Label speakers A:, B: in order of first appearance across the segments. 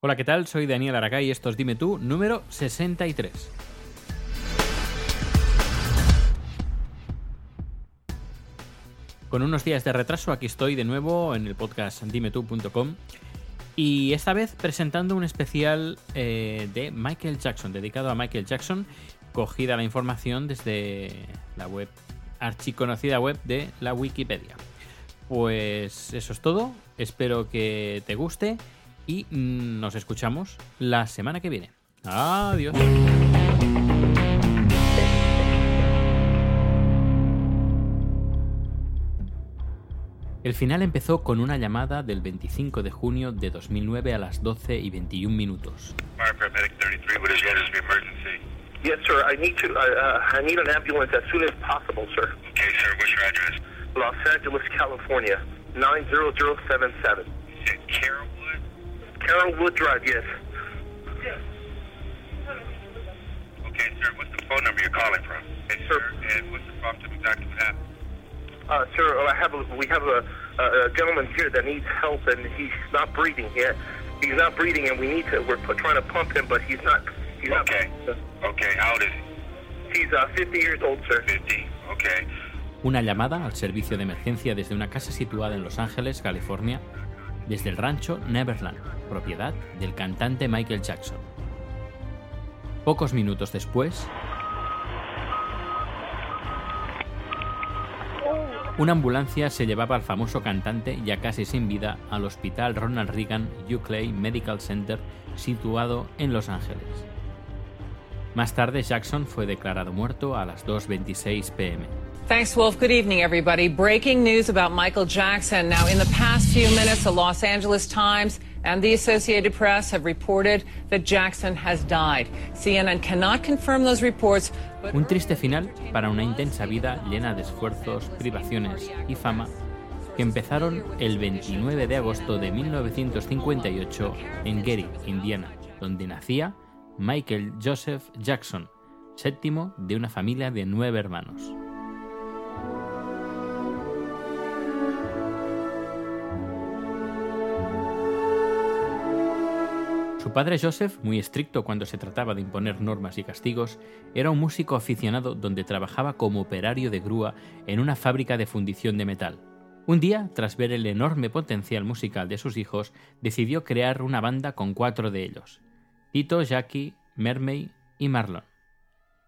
A: Hola, ¿qué tal? Soy Daniel Aracay y esto es Dime Tú, número 63. Con unos días de retraso, aquí estoy de nuevo en el podcast dimetú.com y esta vez presentando un especial eh, de Michael Jackson, dedicado a Michael Jackson, cogida la información desde la web, archiconocida web de la Wikipedia. Pues eso es todo, espero que te guste y nos escuchamos la semana que viene. Adiós. El final empezó con una llamada del 25 de junio de 2009 a las 12 y 21 minutos.
B: Fire paramedic 33, what is your emergency?
C: Yes, sir. I need to. Uh, uh, I need an ambulance as soon as possible, sir.
B: Okay, sir, what's your address?
C: Los Angeles, California, nine zero zero seven seven.
B: You said Carrollwood?
C: Carrollwood Drive. Yes.
B: Okay, sir, what's the phone number you're calling from? Hey, sir, and what's the problem of exactly what happened?
C: Uh, sir, I have a, we have a, a, a gentleman here that needs help, and he's not breathing yet. He's not breathing, and we need to. We're pu- trying to pump him, but he's not. He's
B: Okay.
C: not.
B: Okay, how old is he?
C: He's uh, 50 years old, sir.
B: 50. Okay.
A: Una llamada al servicio de emergencia desde una casa situada en Los Ángeles, California, desde el rancho Neverland, propiedad del cantante Michael Jackson. Pocos minutos después, una ambulancia se llevaba al famoso cantante, ya casi sin vida, al hospital Ronald Reagan Uclay Medical Center, situado en Los Ángeles. Más tarde, Jackson fue declarado muerto a las 2.26 pm.
D: Thanks, Wolf. Good evening, everybody. Breaking news about Michael Jackson. Now, in the past few minutes, the Los Angeles Times and the Associated Press have reported that Jackson has died. CNN cannot confirm those reports, but
A: Un triste final para una intensa vida llena de esfuerzos, privaciones y fama que empezaron el 29 de agosto de 1958 en Gary, Indiana, donde nacía Michael Joseph Jackson, séptimo de una familia de nueve hermanos. Su padre Joseph, muy estricto cuando se trataba de imponer normas y castigos, era un músico aficionado donde trabajaba como operario de grúa en una fábrica de fundición de metal. Un día, tras ver el enorme potencial musical de sus hijos, decidió crear una banda con cuatro de ellos, Tito, Jackie, Mermey y Marlon.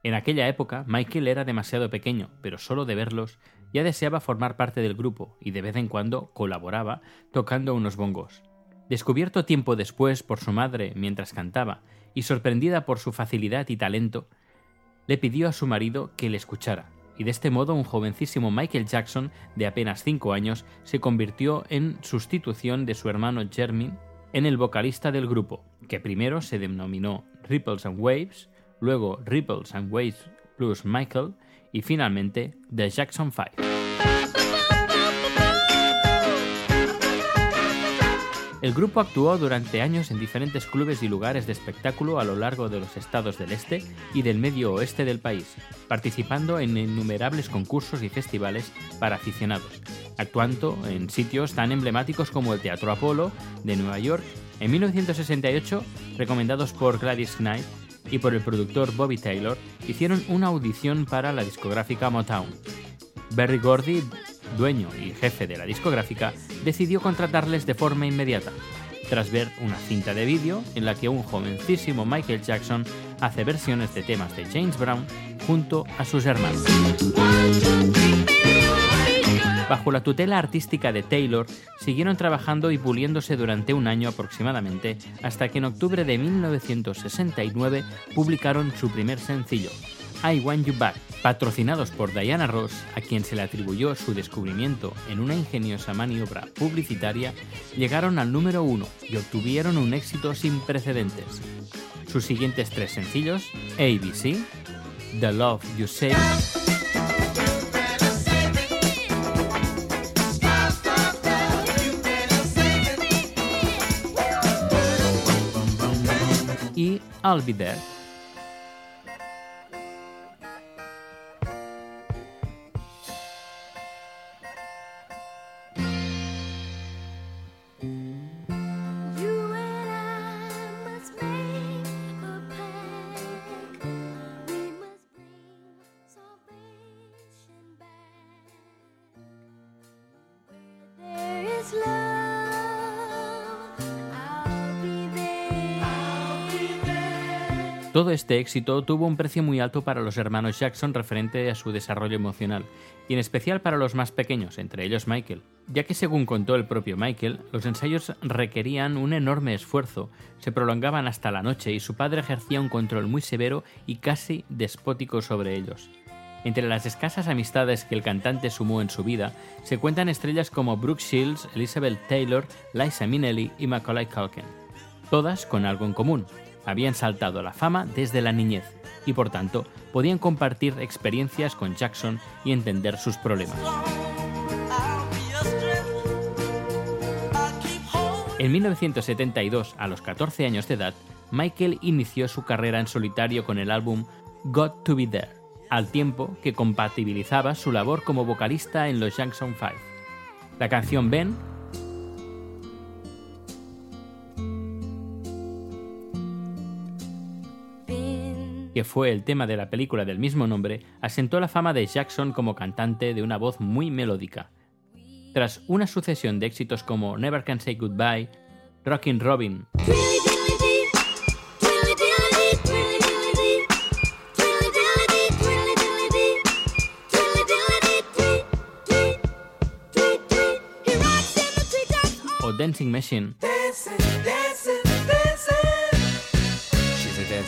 A: En aquella época, Michael era demasiado pequeño, pero solo de verlos ya deseaba formar parte del grupo y de vez en cuando colaboraba tocando unos bongos. Descubierto tiempo después por su madre mientras cantaba y sorprendida por su facilidad y talento, le pidió a su marido que le escuchara, y de este modo un jovencísimo Michael Jackson de apenas 5 años se convirtió en sustitución de su hermano Jermin en el vocalista del grupo, que primero se denominó Ripples and Waves, luego Ripples and Waves plus Michael y finalmente The Jackson 5. El grupo actuó durante años en diferentes clubes y lugares de espectáculo a lo largo de los estados del este y del medio oeste del país, participando en innumerables concursos y festivales para aficionados, actuando en sitios tan emblemáticos como el Teatro Apolo de Nueva York. En 1968, recomendados por Gladys Knight y por el productor Bobby Taylor, hicieron una audición para la discográfica Motown. Berry Gordy dueño y jefe de la discográfica, decidió contratarles de forma inmediata, tras ver una cinta de vídeo en la que un jovencísimo Michael Jackson hace versiones de temas de James Brown junto a sus hermanos. Bajo la tutela artística de Taylor, siguieron trabajando y puliéndose durante un año aproximadamente, hasta que en octubre de 1969 publicaron su primer sencillo, I Want You Back, patrocinados por Diana Ross, a quien se le atribuyó su descubrimiento en una ingeniosa maniobra publicitaria, llegaron al número uno y obtuvieron un éxito sin precedentes. Sus siguientes tres sencillos, ABC, The Love You Say, y I'll Be There. Este éxito tuvo un precio muy alto para los hermanos Jackson referente a su desarrollo emocional, y en especial para los más pequeños, entre ellos Michael, ya que según contó el propio Michael, los ensayos requerían un enorme esfuerzo, se prolongaban hasta la noche y su padre ejercía un control muy severo y casi despótico sobre ellos. Entre las escasas amistades que el cantante sumó en su vida, se cuentan estrellas como Brooke Shields, Elizabeth Taylor, Liza Minnelli y Macaulay Culkin. Todas con algo en común. Habían saltado a la fama desde la niñez y por tanto podían compartir experiencias con Jackson y entender sus problemas. En 1972, a los 14 años de edad, Michael inició su carrera en solitario con el álbum Got to Be There, al tiempo que compatibilizaba su labor como vocalista en los Jackson 5. La canción Ben que fue el tema de la película del mismo nombre, asentó la fama de Jackson como cantante de una voz muy melódica. Tras una sucesión de éxitos como Never Can Say Goodbye, Rockin' Robin
E: dee, twirly diddly dee,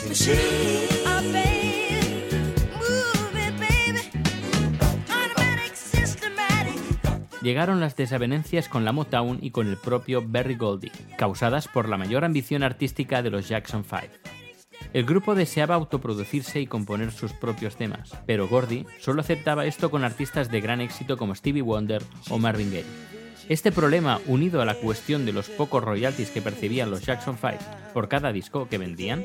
E: twirly
A: llegaron las desavenencias con la Motown y con el propio Berry Gordy, causadas por la mayor ambición artística de los Jackson 5. El grupo deseaba autoproducirse y componer sus propios temas, pero Gordy solo aceptaba esto con artistas de gran éxito como Stevie Wonder o Marvin Gaye. Este problema, unido a la cuestión de los pocos royalties que percibían los Jackson 5 por cada disco que vendían,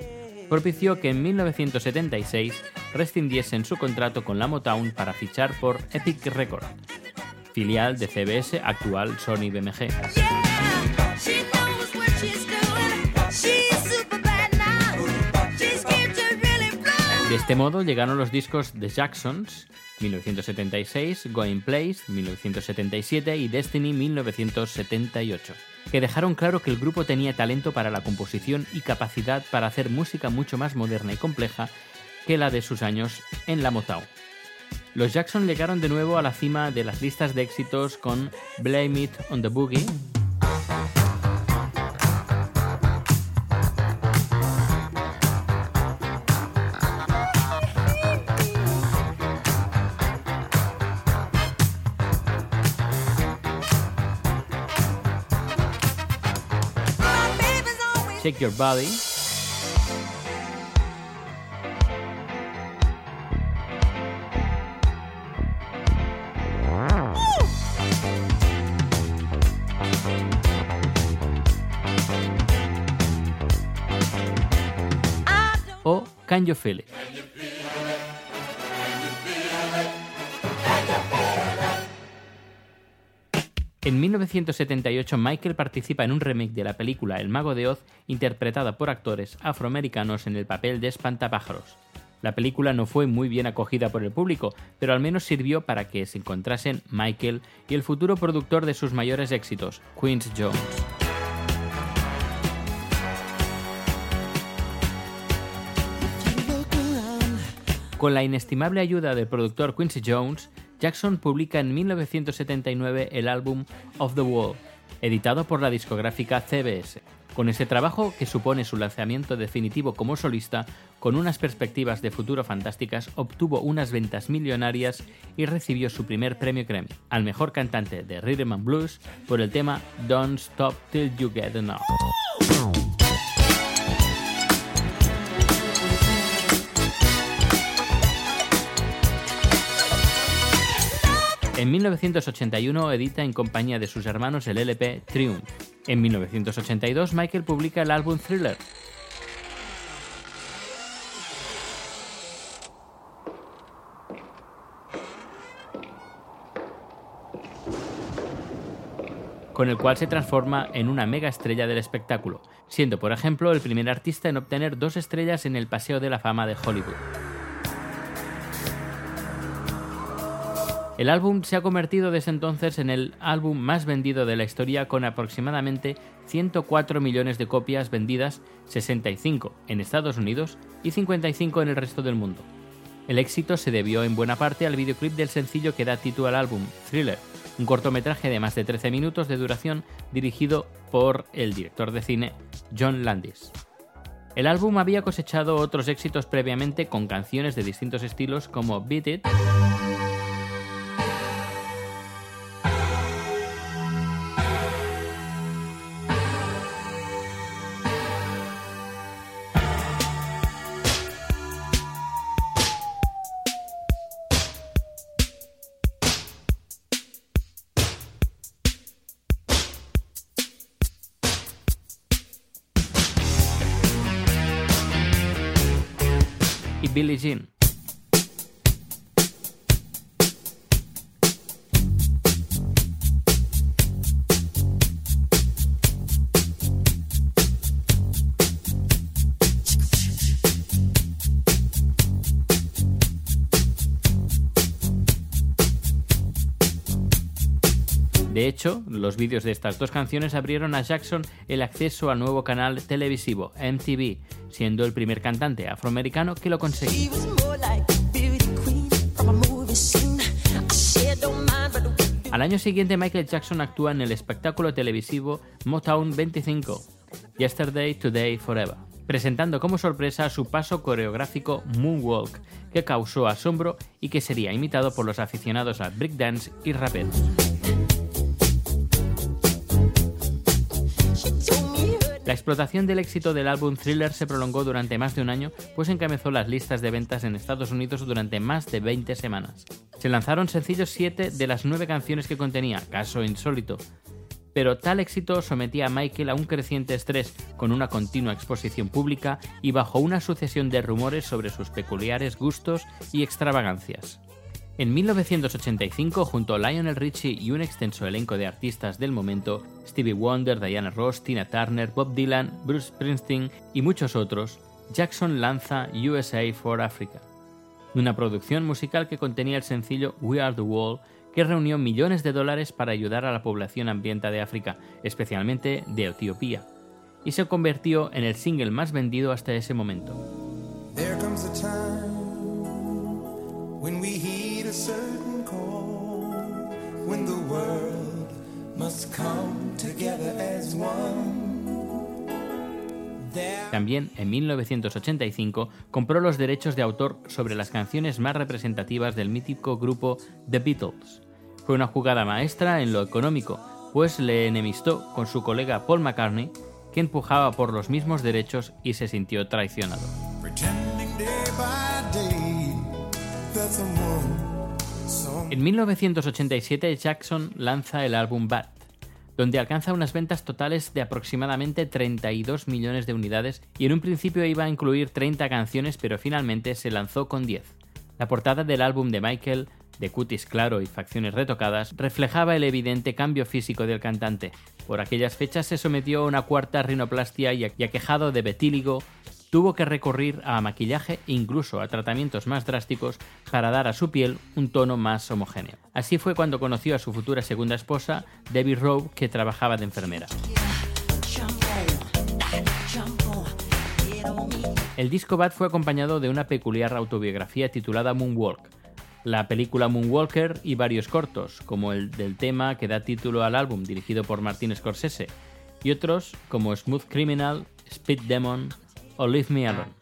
A: propició que en 1976 rescindiesen su contrato con la Motown para fichar por Epic Records, filial de CBS, actual Sony BMG. De este modo llegaron los discos The Jacksons, 1976, Going Place, 1977 y Destiny, 1978, que dejaron claro que el grupo tenía talento para la composición y capacidad para hacer música mucho más moderna y compleja que la de sus años en la Motown. Los Jackson llegaron de nuevo a la cima de las listas de éxitos con Blame It on the Boogie, Shake Your Body, En 1978 Michael participa en un remake de la película El Mago de Oz interpretada por actores afroamericanos en el papel de espantapájaros. La película no fue muy bien acogida por el público, pero al menos sirvió para que se encontrasen Michael y el futuro productor de sus mayores éxitos, Quincy Jones. Con la inestimable ayuda del productor Quincy Jones, Jackson publica en 1979 el álbum Of the Wall, editado por la discográfica CBS. Con ese trabajo, que supone su lanzamiento definitivo como solista, con unas perspectivas de futuro fantásticas, obtuvo unas ventas millonarias y recibió su primer premio Grammy al mejor cantante de Rhythm and Blues por el tema Don't Stop Till You Get Enough. En 1981 edita en compañía de sus hermanos el LP Triumph. En 1982 Michael publica el álbum Thriller. con el cual se transforma en una mega estrella del espectáculo, siendo por ejemplo el primer artista en obtener dos estrellas en el Paseo de la Fama de Hollywood. El álbum se ha convertido desde entonces en el álbum más vendido de la historia con aproximadamente 104 millones de copias vendidas, 65 en Estados Unidos y 55 en el resto del mundo. El éxito se debió en buena parte al videoclip del sencillo que da título al álbum, Thriller, un cortometraje de más de 13 minutos de duración dirigido por el director de cine John Landis. El álbum había cosechado otros éxitos previamente con canciones de distintos estilos como Beat It, y los vídeos de estas dos canciones abrieron a Jackson el acceso al nuevo canal televisivo MTV, siendo el primer cantante afroamericano que lo conseguía. Al año siguiente, Michael Jackson actúa en el espectáculo televisivo Motown 25, Yesterday, Today, Forever, presentando como sorpresa su paso coreográfico Moonwalk, que causó asombro y que sería imitado por los aficionados al breakdance y raperos. Explotación del éxito del álbum Thriller se prolongó durante más de un año, pues encabezó las listas de ventas en Estados Unidos durante más de 20 semanas. Se lanzaron sencillos 7 de las 9 canciones que contenía, caso insólito. Pero tal éxito sometía a Michael a un creciente estrés, con una continua exposición pública y bajo una sucesión de rumores sobre sus peculiares gustos y extravagancias. En 1985, junto a Lionel Richie y un extenso elenco de artistas del momento, Stevie Wonder, Diana Ross, Tina Turner, Bob Dylan, Bruce Springsteen y muchos otros, Jackson lanza USA for Africa, una producción musical que contenía el sencillo We Are the Wall, que reunió millones de dólares para ayudar a la población hambrienta de África, especialmente de Etiopía, y se convirtió en el single más vendido hasta ese momento.
F: When we heed a certain call, when the world must come together as one.
A: También en 1985 compró los derechos de autor sobre las canciones más representativas del mítico grupo The Beatles. Fue una jugada maestra en lo económico, pues le enemistó con su colega Paul McCartney, que empujaba por los mismos derechos y se sintió traicionado. En 1987 Jackson lanza el álbum Bad, donde alcanza unas ventas totales de aproximadamente 32 millones de unidades y en un principio iba a incluir 30 canciones pero finalmente se lanzó con 10. La portada del álbum de Michael, de cutis claro y facciones retocadas, reflejaba el evidente cambio físico del cantante. Por aquellas fechas se sometió a una cuarta rinoplastia y aquejado de betíligo tuvo que recurrir a maquillaje e incluso a tratamientos más drásticos para dar a su piel un tono más homogéneo. Así fue cuando conoció a su futura segunda esposa, Debbie Rowe, que trabajaba de enfermera. El disco Bad fue acompañado de una peculiar autobiografía titulada Moonwalk, la película Moonwalker y varios cortos, como el del tema que da título al álbum dirigido por Martin Scorsese, y otros como Smooth Criminal, Speed Demon o Leave Me Alone.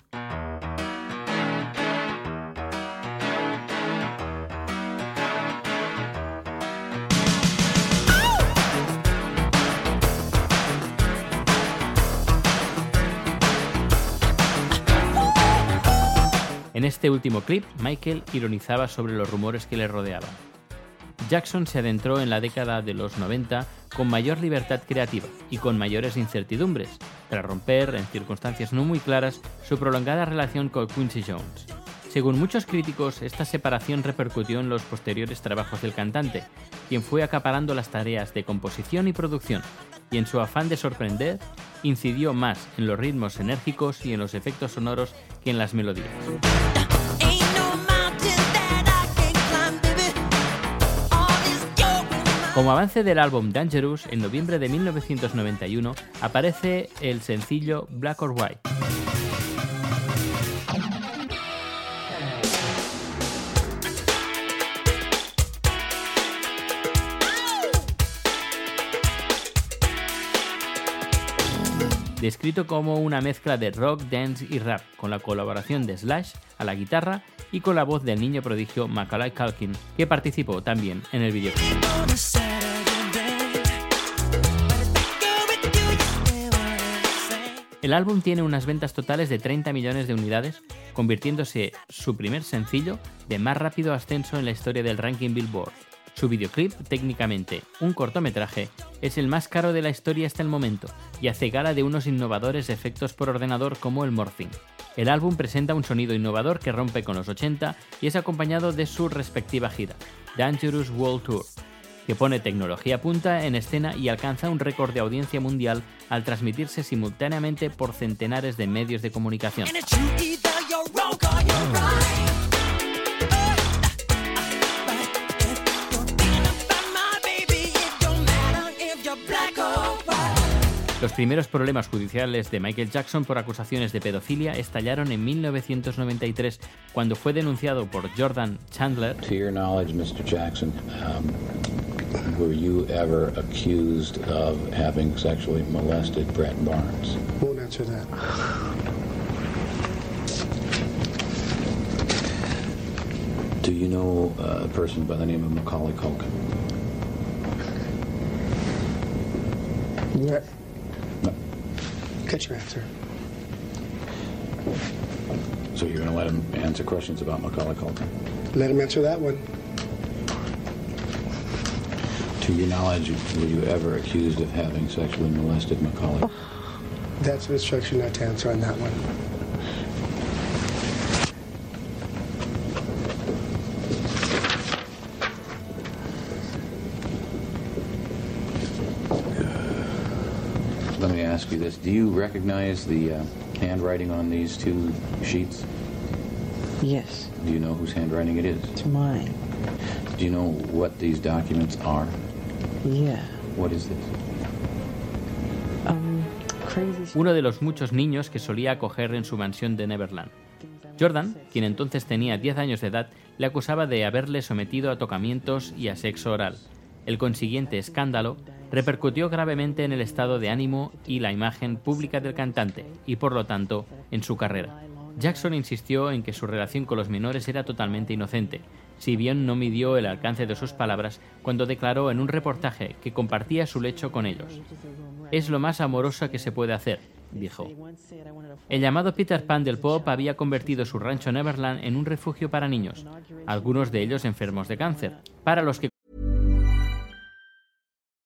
A: En este último clip, Michael ironizaba sobre los rumores que le rodeaban. Jackson se adentró en la década de los 90 con mayor libertad creativa y con mayores incertidumbres, tras romper, en circunstancias no muy claras, su prolongada relación con Quincy Jones. Según muchos críticos, esta separación repercutió en los posteriores trabajos del cantante, quien fue acaparando las tareas de composición y producción, y en su afán de sorprender, incidió más en los ritmos enérgicos y en los efectos sonoros que en las melodías. Como avance del álbum Dangerous, en noviembre de 1991 aparece el sencillo Black or White. Descrito como una mezcla de rock, dance y rap, con la colaboración de Slash a la guitarra y con la voz del niño prodigio Macaulay Culkin, que participó también en el videoclip. El álbum tiene unas ventas totales de 30 millones de unidades, convirtiéndose su primer sencillo de más rápido ascenso en la historia del ranking Billboard. Su videoclip, técnicamente un cortometraje, es el más caro de la historia hasta el momento y hace gala de unos innovadores efectos por ordenador como el morphing. El álbum presenta un sonido innovador que rompe con los 80 y es acompañado de su respectiva gira, Dangerous World Tour, que pone tecnología punta en escena y alcanza un récord de audiencia mundial al transmitirse simultáneamente por centenares de medios de comunicación. Los primeros problemas judiciales de Michael Jackson por acusaciones de pedofilia estallaron en 1993 cuando fue denunciado por Jordan Chandler
G: To your knowledge, Mr. Jackson, um, were you ever accused of having sexually molested Brett Barnes?
H: Won't answer that.
G: Do you know uh, a person by the name of Macaulay Culkin?
H: Yeah.
G: No.
H: Get your answer.
G: So you're going to let him answer questions about Macaulay Culkin?
H: Let him answer that one.
G: To your knowledge, were you ever accused of having sexually molested Macaulay?
H: That's an instruction not to answer on that one.
G: Ask you this. Do you recognize the uh, handwriting on these two sheets?
I: Yes,
G: Do you know whose handwriting it is?
I: it's mine.
G: Do you know what these documents are?
I: Yeah.
G: What is this?
I: Um, crazy.
A: uno de los muchos niños que solía acoger en su mansión de Neverland. Jordan, quien entonces tenía 10 años de edad, le acusaba de haberle sometido a tocamientos y a sexo oral. El consiguiente escándalo repercutió gravemente en el estado de ánimo y la imagen pública del cantante, y por lo tanto, en su carrera. Jackson insistió en que su relación con los menores era totalmente inocente, si bien no midió el alcance de sus palabras cuando declaró en un reportaje que compartía su lecho con ellos. Es lo más amoroso que se puede hacer, dijo. El llamado Peter Pan del pop había convertido su rancho Neverland en un refugio para niños, algunos de ellos enfermos de cáncer, para los que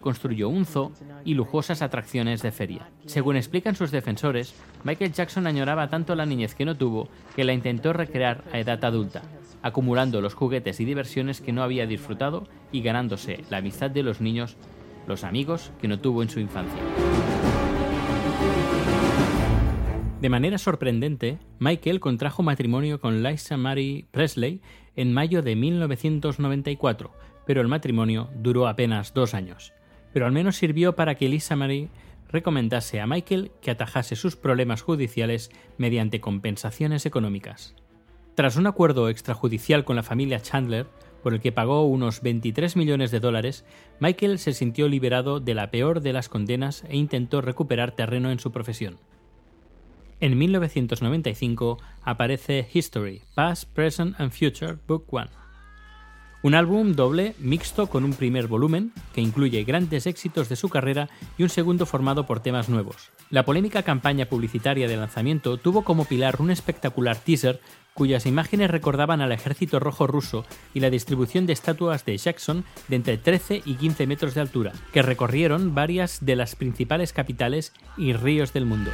A: Construyó un zoo y lujosas atracciones de feria. Según explican sus defensores, Michael Jackson añoraba tanto la niñez que no tuvo que la intentó recrear a edad adulta, acumulando los juguetes y diversiones que no había disfrutado y ganándose la amistad de los niños, los amigos que no tuvo en su infancia. De manera sorprendente, Michael contrajo matrimonio con Liza Marie Presley en mayo de 1994, pero el matrimonio duró apenas dos años pero al menos sirvió para que Lisa Marie recomendase a Michael que atajase sus problemas judiciales mediante compensaciones económicas. Tras un acuerdo extrajudicial con la familia Chandler, por el que pagó unos 23 millones de dólares, Michael se sintió liberado de la peor de las condenas e intentó recuperar terreno en su profesión. En 1995 aparece History, Past, Present and Future, Book One, un álbum doble mixto con un primer volumen que incluye grandes éxitos de su carrera y un segundo formado por temas nuevos. La polémica campaña publicitaria de lanzamiento tuvo como pilar un espectacular teaser cuyas imágenes recordaban al ejército rojo ruso y la distribución de estatuas de Jackson de entre 13 y 15 metros de altura, que recorrieron varias de las principales capitales y ríos del mundo.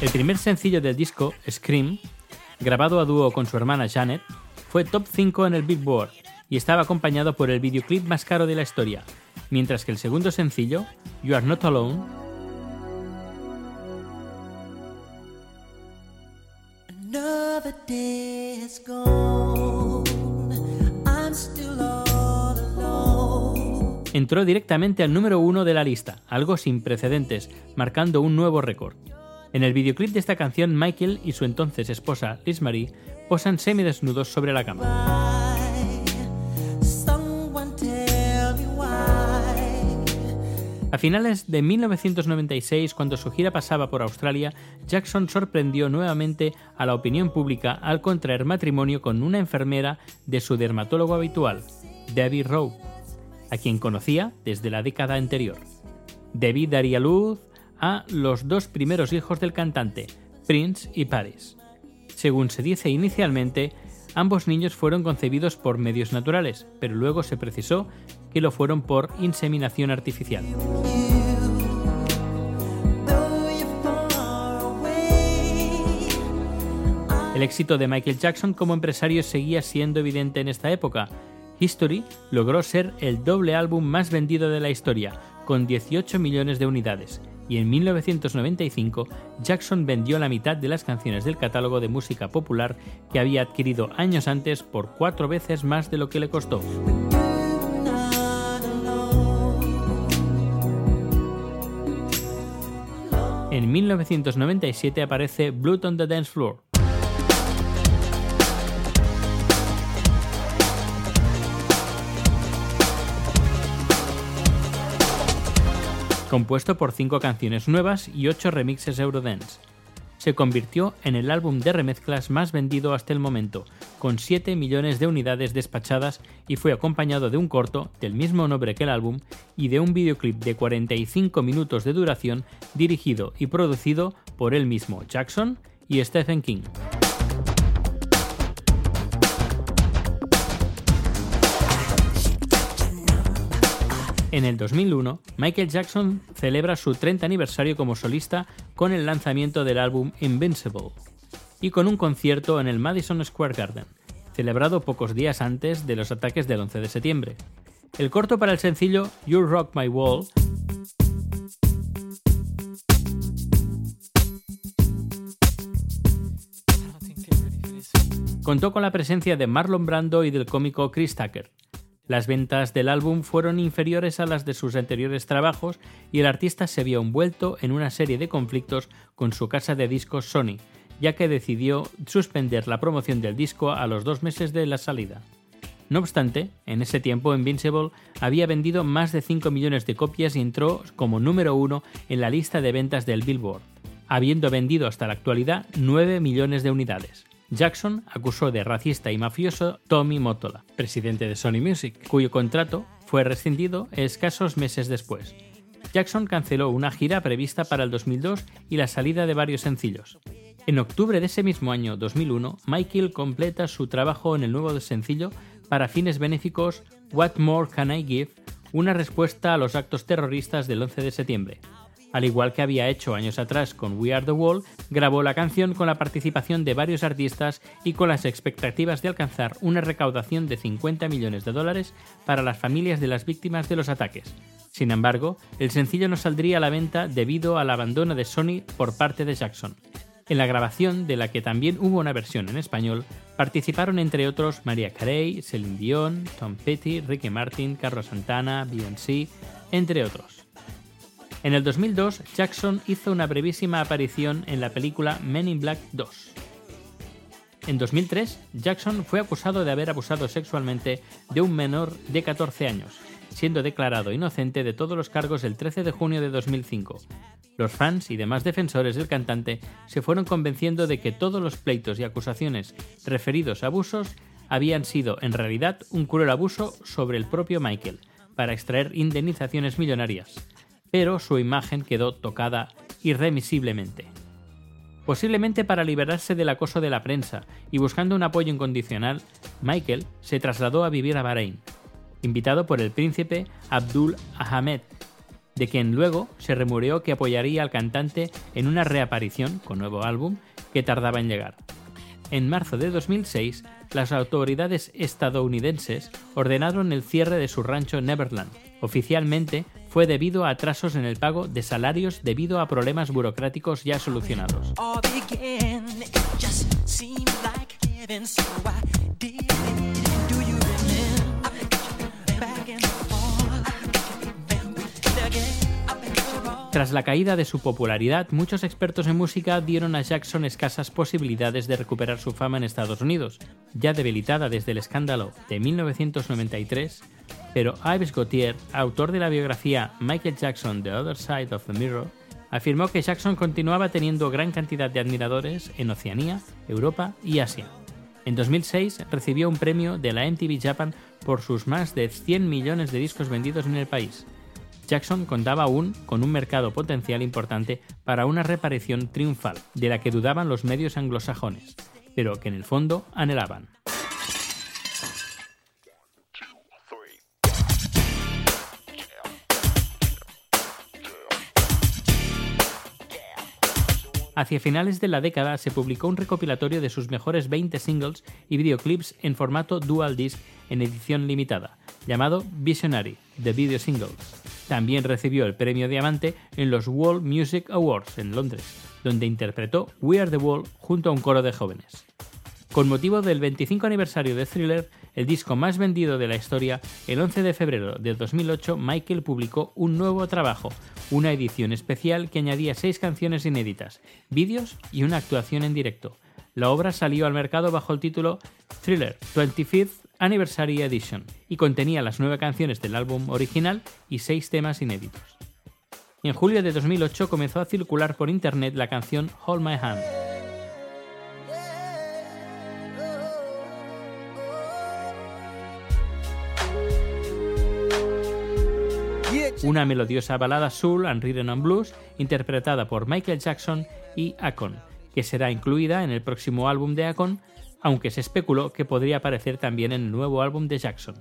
A: El primer sencillo del disco, Scream, grabado a dúo con su hermana Janet, fue top 5 en el Billboard y estaba acompañado por el videoclip más caro de la historia, mientras que el segundo sencillo, You Are Not Alone, entró directamente al número uno de la lista, algo sin precedentes, marcando un nuevo récord. En el videoclip de esta canción, Michael y su entonces esposa Liz Marie posan semidesnudos sobre la cama. A finales de 1996, cuando su gira pasaba por Australia, Jackson sorprendió nuevamente a la opinión pública al contraer matrimonio con una enfermera de su dermatólogo habitual, Debbie Rowe, a quien conocía desde la década anterior. Debbie daría luz a los dos primeros hijos del cantante, Prince y Paris. Según se dice inicialmente, ambos niños fueron concebidos por medios naturales, pero luego se precisó que lo fueron por inseminación artificial. El éxito de Michael Jackson como empresario seguía siendo evidente en esta época. History logró ser el doble álbum más vendido de la historia, con 18 millones de unidades, y en 1995 Jackson vendió la mitad de las canciones del catálogo de música popular que había adquirido años antes por cuatro veces más de lo que le costó. En 1997 aparece Blood on the Dance Floor, compuesto por cinco canciones nuevas y ocho remixes Eurodance. Se convirtió en el álbum de remezclas más vendido hasta el momento, con 7 millones de unidades despachadas y fue acompañado de un corto del mismo nombre que el álbum y de un videoclip de 45 minutos de duración dirigido y producido por él mismo, Jackson y Stephen King. En el 2001, Michael Jackson celebra su 30 aniversario como solista con el lanzamiento del álbum Invincible y con un concierto en el Madison Square Garden, celebrado pocos días antes de los ataques del 11 de septiembre. El corto para el sencillo You Rock My Wall contó con la presencia de Marlon Brando y del cómico Chris Tucker. Las ventas del álbum fueron inferiores a las de sus anteriores trabajos y el artista se vio envuelto en una serie de conflictos con su casa de discos Sony, ya que decidió suspender la promoción del disco a los dos meses de la salida. No obstante, en ese tiempo Invincible había vendido más de 5 millones de copias y entró como número uno en la lista de ventas del Billboard, habiendo vendido hasta la actualidad 9 millones de unidades. Jackson acusó de racista y mafioso Tommy Mottola, presidente de Sony Music, cuyo contrato fue rescindido escasos meses después. Jackson canceló una gira prevista para el 2002 y la salida de varios sencillos. En octubre de ese mismo año 2001, Michael completa su trabajo en el nuevo sencillo para fines benéficos What More Can I Give, una respuesta a los actos terroristas del 11 de septiembre. Al igual que había hecho años atrás con We Are the Wall, grabó la canción con la participación de varios artistas y con las expectativas de alcanzar una recaudación de 50 millones de dólares para las familias de las víctimas de los ataques. Sin embargo, el sencillo no saldría a la venta debido al abandono de Sony por parte de Jackson. En la grabación, de la que también hubo una versión en español, participaron entre otros María Carey, Celine Dion, Tom Petty, Ricky Martin, Carlos Santana, Beyoncé, entre otros. En el 2002, Jackson hizo una brevísima aparición en la película Men in Black 2. En 2003, Jackson fue acusado de haber abusado sexualmente de un menor de 14 años, siendo declarado inocente de todos los cargos el 13 de junio de 2005. Los fans y demás defensores del cantante se fueron convenciendo de que todos los pleitos y acusaciones referidos a abusos habían sido en realidad un cruel abuso sobre el propio Michael, para extraer indemnizaciones millonarias pero su imagen quedó tocada irremisiblemente. Posiblemente para liberarse del acoso de la prensa y buscando un apoyo incondicional, Michael se trasladó a vivir a Bahrein, invitado por el príncipe Abdul Ahmed, de quien luego se rumoreó que apoyaría al cantante en una reaparición con nuevo álbum que tardaba en llegar. En marzo de 2006, las autoridades estadounidenses ordenaron el cierre de su rancho Neverland. Oficialmente fue debido a atrasos en el pago de salarios debido a problemas burocráticos ya solucionados. Tras la caída de su popularidad, muchos expertos en música dieron a Jackson escasas posibilidades de recuperar su fama en Estados Unidos, ya debilitada desde el escándalo de 1993, pero Ives Gautier, autor de la biografía Michael Jackson The Other Side of the Mirror, afirmó que Jackson continuaba teniendo gran cantidad de admiradores en Oceanía, Europa y Asia. En 2006 recibió un premio de la MTV Japan por sus más de 100 millones de discos vendidos en el país. Jackson contaba aún con un mercado potencial importante para una reparición triunfal, de la que dudaban los medios anglosajones, pero que en el fondo anhelaban. Hacia finales de la década se publicó un recopilatorio de sus mejores 20 singles y videoclips en formato dual disc en edición limitada, llamado Visionary, The Video Singles. También recibió el premio Diamante en los World Music Awards en Londres, donde interpretó We Are the World junto a un coro de jóvenes. Con motivo del 25 aniversario de Thriller, el disco más vendido de la historia, el 11 de febrero de 2008 Michael publicó un nuevo trabajo, una edición especial que añadía seis canciones inéditas, vídeos y una actuación en directo. La obra salió al mercado bajo el título Thriller 25th Anniversary Edition y contenía las nueve canciones del álbum original y seis temas inéditos. En julio de 2008 comenzó a circular por internet la canción Hold My Hand. Una melodiosa balada soul and rhythm and blues interpretada por Michael Jackson y Akon, que será incluida en el próximo álbum de Akon, aunque se especuló que podría aparecer también en el nuevo álbum de Jackson.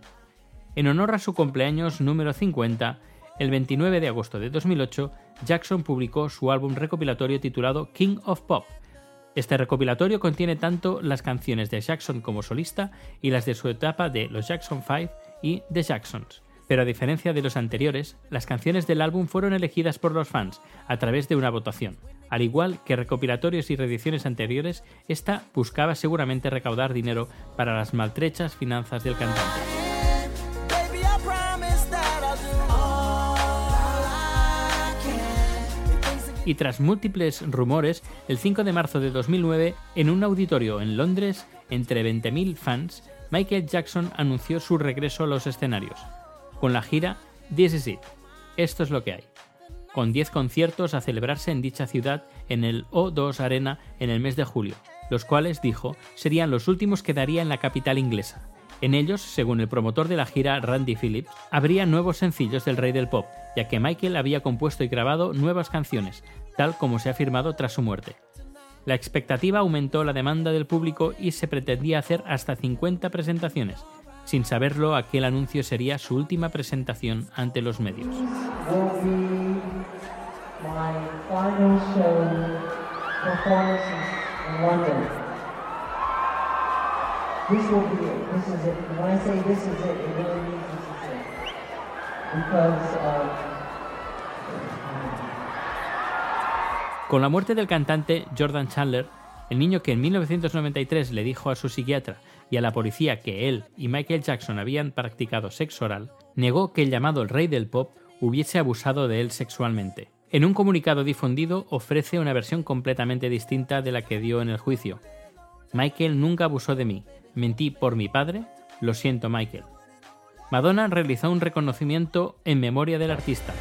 A: En honor a su cumpleaños número 50, el 29 de agosto de 2008, Jackson publicó su álbum recopilatorio titulado King of Pop. Este recopilatorio contiene tanto las canciones de Jackson como solista y las de su etapa de los Jackson 5 y The Jacksons. Pero a diferencia de los anteriores, las canciones del álbum fueron elegidas por los fans a través de una votación. Al igual que recopilatorios y reediciones anteriores, esta buscaba seguramente recaudar dinero para las maltrechas finanzas del cantante. Y tras múltiples rumores, el 5 de marzo de 2009, en un auditorio en Londres, entre 20.000 fans, Michael Jackson anunció su regreso a los escenarios, con la gira This Is It. Esto es lo que hay. Con 10 conciertos a celebrarse en dicha ciudad en el O2 Arena en el mes de julio, los cuales, dijo, serían los últimos que daría en la capital inglesa. En ellos, según el promotor de la gira Randy Phillips, habría nuevos sencillos del rey del pop, ya que Michael había compuesto y grabado nuevas canciones, tal como se ha afirmado tras su muerte. La expectativa aumentó la demanda del público y se pretendía hacer hasta 50 presentaciones. Sin saberlo, aquel anuncio sería su última presentación ante los medios. Con la muerte del cantante Jordan Chandler, el niño que en 1993 le dijo a su psiquiatra y a la policía que él y Michael Jackson habían practicado sexo oral, negó que el llamado el rey del pop hubiese abusado de él sexualmente. En un comunicado difundido ofrece una versión completamente distinta de la que dio en el juicio. Michael nunca abusó de mí, mentí por mi padre, lo siento Michael. Madonna realizó un reconocimiento en memoria del artista,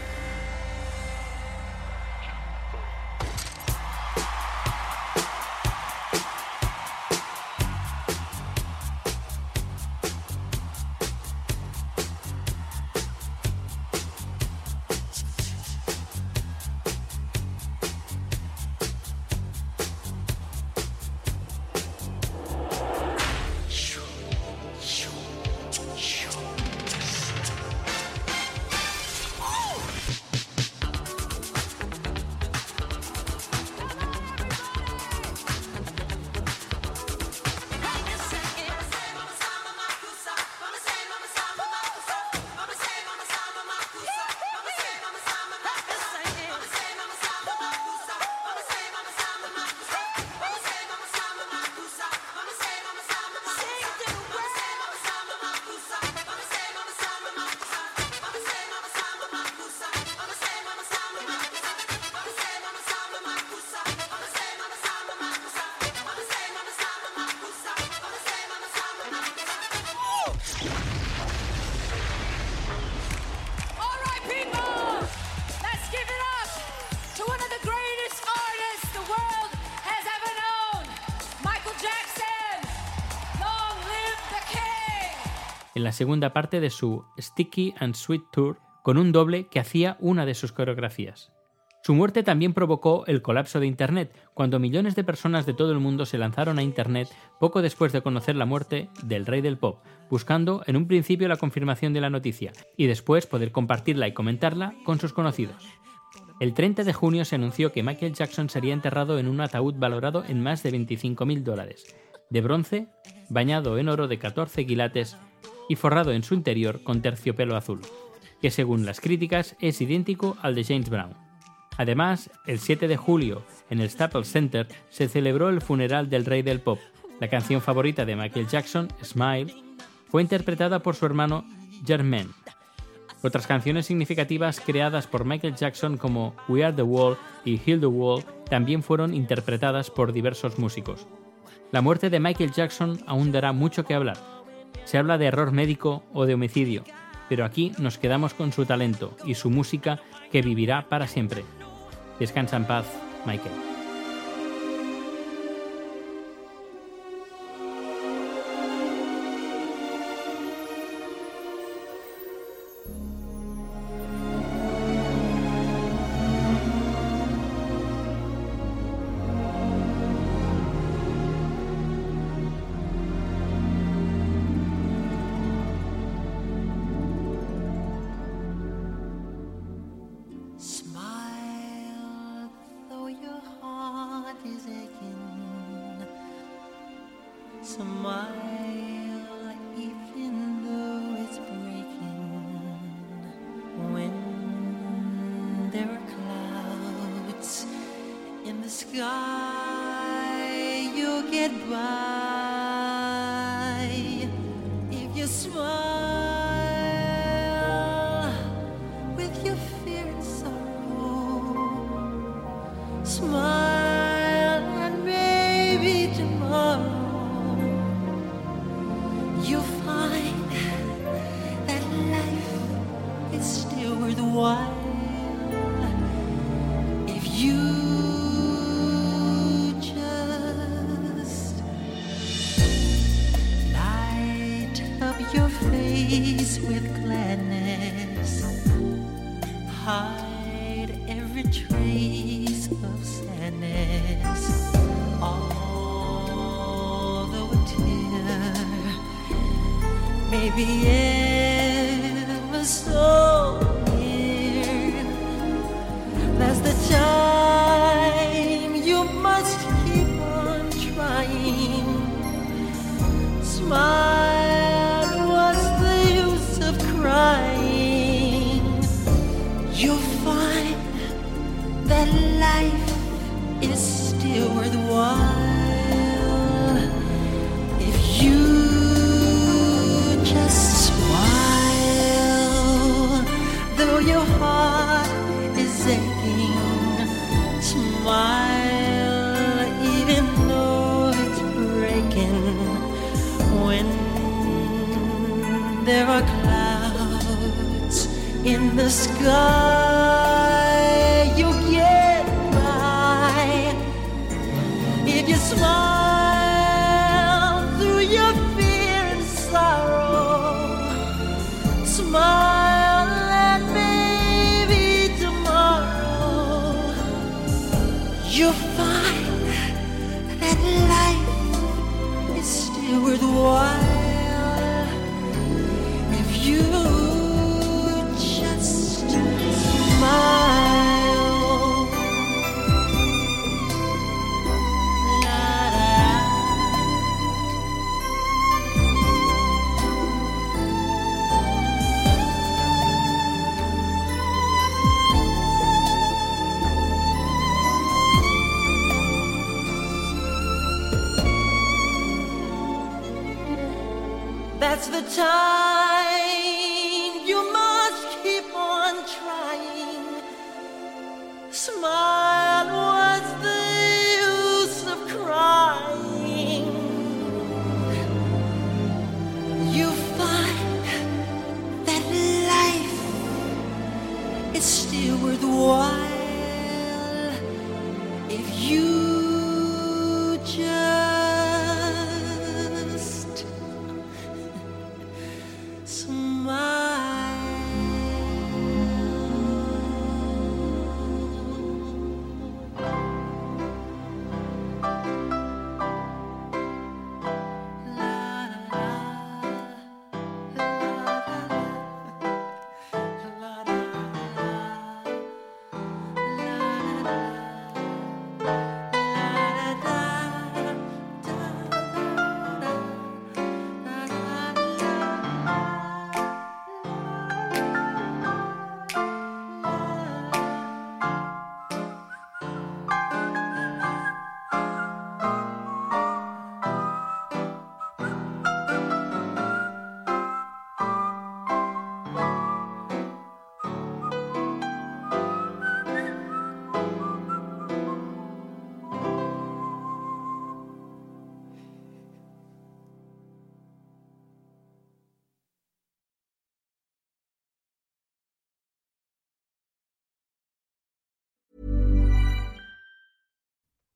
A: en la segunda parte de su Sticky and Sweet Tour con un doble que hacía una de sus coreografías. Su muerte también provocó el colapso de Internet, cuando millones de personas de todo el mundo se lanzaron a Internet poco después de conocer la muerte del rey del pop, buscando en un principio la confirmación de la noticia y después poder compartirla y comentarla con sus conocidos. El 30 de junio se anunció que Michael Jackson sería enterrado en un ataúd valorado en más de 25.000 dólares, de bronce, bañado en oro de 14 quilates y forrado en su interior con terciopelo azul, que según las críticas es idéntico al de James Brown. Además, el 7 de julio, en el Staples Center, se celebró el funeral del rey del pop. La canción favorita de Michael Jackson, Smile, fue interpretada por su hermano Jermaine. Otras canciones significativas creadas por Michael Jackson como We Are the Wall y Heal the Wall también fueron interpretadas por diversos músicos. La muerte de Michael Jackson aún dará mucho que hablar. Se habla de error médico o de homicidio, pero aquí nos quedamos con su talento y su música que vivirá para siempre. Descansa en paz, Michael.
J: Hide every trace of sadness. Although a tear may be sky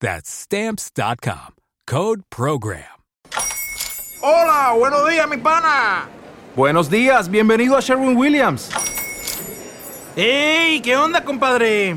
K: That's Stamps.com. Code PROGRAM.
L: Hola, buenos días, mi pana. Buenos días, bienvenido a Sherwin Williams. ¡Ey! ¿Qué onda, compadre?